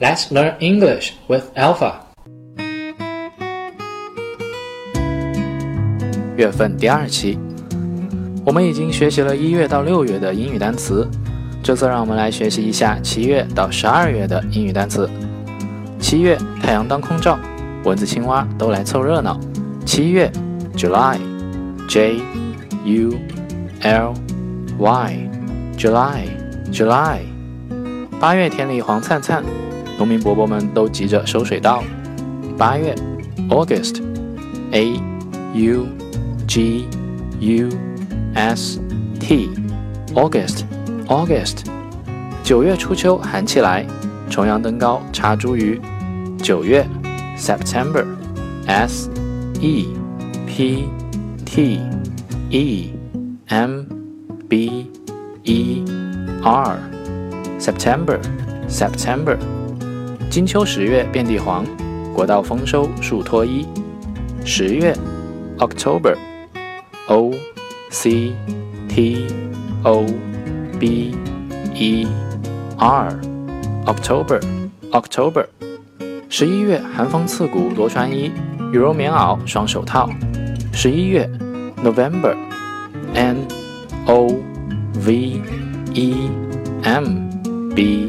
Let's learn English with Alpha。月份第二期，我们已经学习了一月到六月的英语单词，这次让我们来学习一下七月到十二月的英语单词。七月太阳当空照，蚊子青蛙都来凑热闹。七月，July，J U L Y，July，July。八月田里黄灿灿。农民伯伯们都急着收水稻。八月，August，A U G U S T，August，August。九月初秋寒气来，重阳登高插茱萸。九月，September，S E P T E M B E R，September，September。金秋十月遍地黄，国道丰收树脱衣。十月，October，O C T O B E R，October，October。十一月寒风刺骨多穿衣，羽绒棉袄双手套。十一月，November，N O V E M B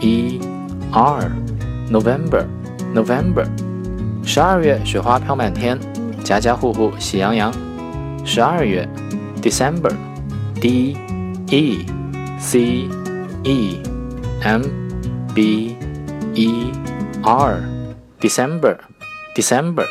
E R。November, November，十二月雪花飘满天，家家户户喜洋洋。十二月，December, D E C E M B E R, December, December。